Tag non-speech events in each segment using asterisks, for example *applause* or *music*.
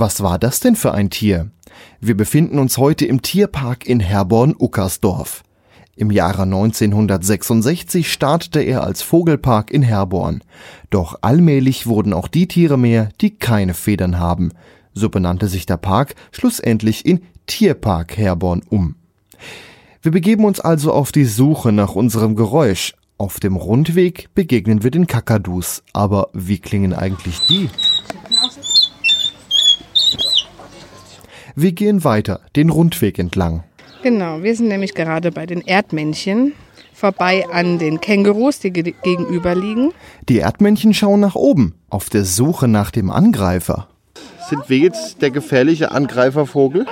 Was war das denn für ein Tier? Wir befinden uns heute im Tierpark in Herborn-Uckersdorf. Im Jahre 1966 startete er als Vogelpark in Herborn. Doch allmählich wurden auch die Tiere mehr, die keine Federn haben. So benannte sich der Park schlussendlich in Tierpark Herborn um. Wir begeben uns also auf die Suche nach unserem Geräusch. Auf dem Rundweg begegnen wir den Kakadus. Aber wie klingen eigentlich die? Wir gehen weiter, den Rundweg entlang. Genau, wir sind nämlich gerade bei den Erdmännchen, vorbei an den Kängurus, die ge gegenüber liegen. Die Erdmännchen schauen nach oben, auf der Suche nach dem Angreifer. Sind wir jetzt der gefährliche Angreifervogel?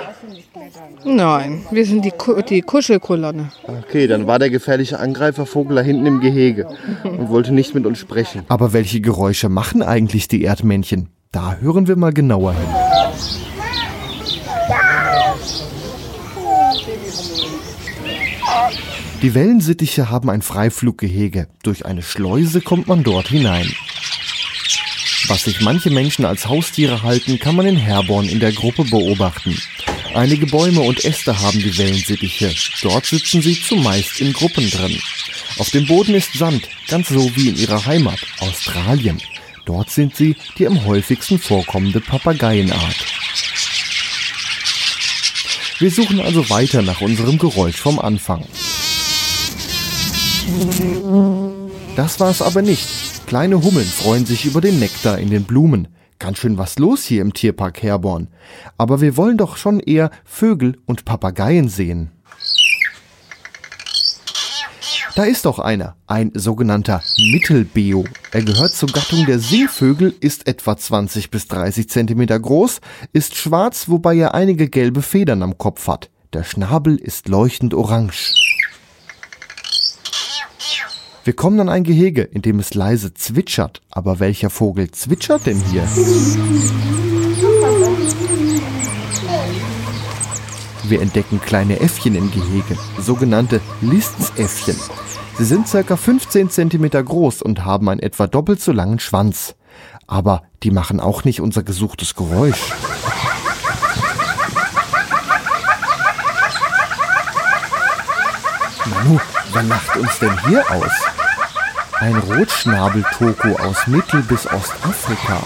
Nein, wir sind die, Ku die Kuschelkolonne. Okay, dann war der gefährliche Angreifervogel da hinten im Gehege und wollte nicht mit uns sprechen. Aber welche Geräusche machen eigentlich die Erdmännchen? Da hören wir mal genauer hin. Die Wellensittiche haben ein Freifluggehege. Durch eine Schleuse kommt man dort hinein. Was sich manche Menschen als Haustiere halten, kann man in Herborn in der Gruppe beobachten. Einige Bäume und Äste haben die Wellensittiche. Dort sitzen sie zumeist in Gruppen drin. Auf dem Boden ist Sand, ganz so wie in ihrer Heimat, Australien. Dort sind sie die am häufigsten vorkommende Papageienart. Wir suchen also weiter nach unserem Geräusch vom Anfang. Das war es aber nicht. Kleine Hummeln freuen sich über den Nektar in den Blumen. Ganz schön was los hier im Tierpark Herborn. Aber wir wollen doch schon eher Vögel und Papageien sehen. Da ist doch einer, ein sogenannter Mittelbeo. Er gehört zur Gattung der Singvögel, ist etwa 20 bis 30 Zentimeter groß, ist schwarz, wobei er einige gelbe Federn am Kopf hat. Der Schnabel ist leuchtend orange. Wir kommen an ein Gehege, in dem es leise zwitschert. Aber welcher Vogel zwitschert denn hier? Wir entdecken kleine Äffchen im Gehege, sogenannte Listsäffchen. Sie sind ca. 15 cm groß und haben einen etwa doppelt so langen Schwanz. Aber die machen auch nicht unser gesuchtes Geräusch. Manu, wer lacht uns denn hier aus? Ein Rotschnabeltoko aus Mittel- bis Ostafrika.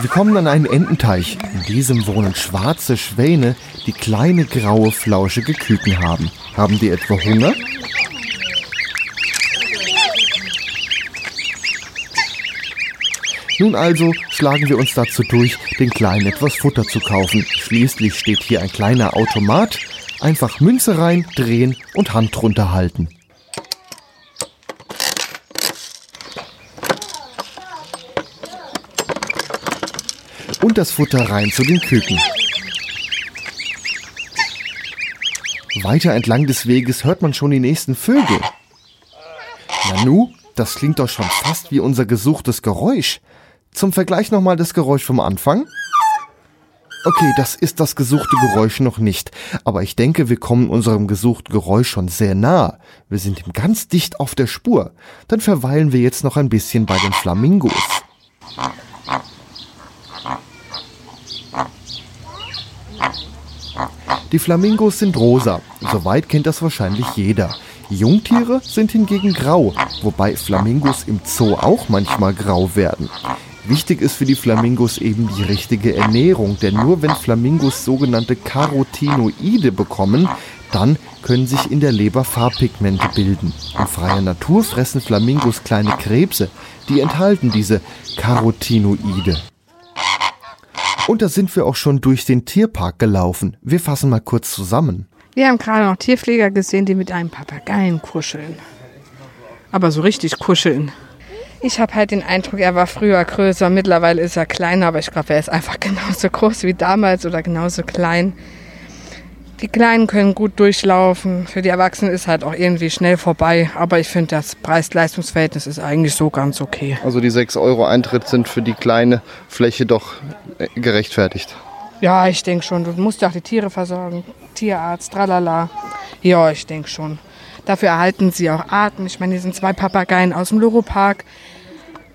Wir kommen an einen Ententeich. In diesem wohnen schwarze Schwäne, die kleine graue flauschige Küken haben. Haben die etwa Hunger? Nun also schlagen wir uns dazu durch, den Kleinen etwas Futter zu kaufen. Schließlich steht hier ein kleiner Automat. Einfach Münze rein, drehen und Hand drunter halten. Und das Futter rein zu den Küken. Weiter entlang des Weges hört man schon die nächsten Vögel. Nanu, das klingt doch schon fast wie unser gesuchtes Geräusch. Zum Vergleich nochmal das Geräusch vom Anfang. Okay, das ist das gesuchte Geräusch noch nicht, aber ich denke, wir kommen unserem gesuchten Geräusch schon sehr nah. Wir sind ihm ganz dicht auf der Spur. Dann verweilen wir jetzt noch ein bisschen bei den Flamingos. Die Flamingos sind rosa, soweit kennt das wahrscheinlich jeder. Jungtiere sind hingegen grau, wobei Flamingos im Zoo auch manchmal grau werden. Wichtig ist für die Flamingos eben die richtige Ernährung, denn nur wenn Flamingos sogenannte Carotinoide bekommen, dann können sich in der Leber Farbpigmente bilden. In freier Natur fressen Flamingos kleine Krebse, die enthalten diese Carotinoide. Und da sind wir auch schon durch den Tierpark gelaufen. Wir fassen mal kurz zusammen. Wir haben gerade noch Tierpfleger gesehen, die mit einem Papageien kuscheln. Aber so richtig kuscheln. Ich habe halt den Eindruck, er war früher größer, mittlerweile ist er kleiner, aber ich glaube, er ist einfach *laughs* genauso groß wie damals oder genauso klein. Die Kleinen können gut durchlaufen. Für die Erwachsenen ist halt auch irgendwie schnell vorbei. Aber ich finde, das Preis-Leistungs-Verhältnis ist eigentlich so ganz okay. Also die 6 Euro Eintritt sind für die kleine Fläche doch gerechtfertigt. Ja, ich denke schon. Du musst ja auch die Tiere versorgen. Tierarzt, tralala. Ja, ich denke schon. Dafür erhalten sie auch Arten. Ich meine, hier sind zwei Papageien aus dem Loro-Park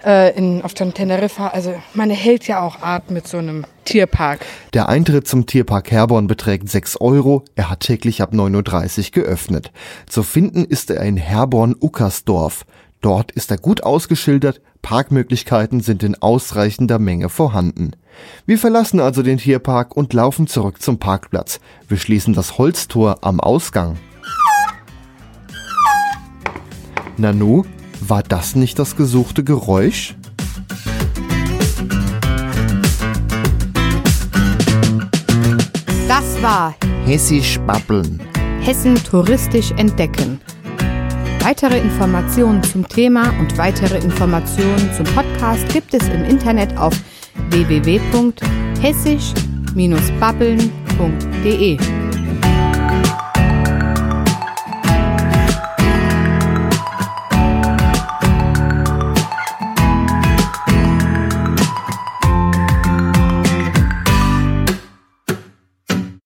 äh, in, auf dem Teneriffa. Also man erhält ja auch Arten mit so einem Tierpark. Der Eintritt zum Tierpark Herborn beträgt 6 Euro. Er hat täglich ab 9.30 Uhr geöffnet. Zu finden ist er in Herborn-Uckersdorf. Dort ist er gut ausgeschildert, Parkmöglichkeiten sind in ausreichender Menge vorhanden. Wir verlassen also den Tierpark und laufen zurück zum Parkplatz. Wir schließen das Holztor am Ausgang. Nanu, war das nicht das gesuchte Geräusch? Das war Hessisch babbeln. Hessen touristisch entdecken. Weitere Informationen zum Thema und weitere Informationen zum Podcast gibt es im Internet auf www.hessisch-babbeln.de.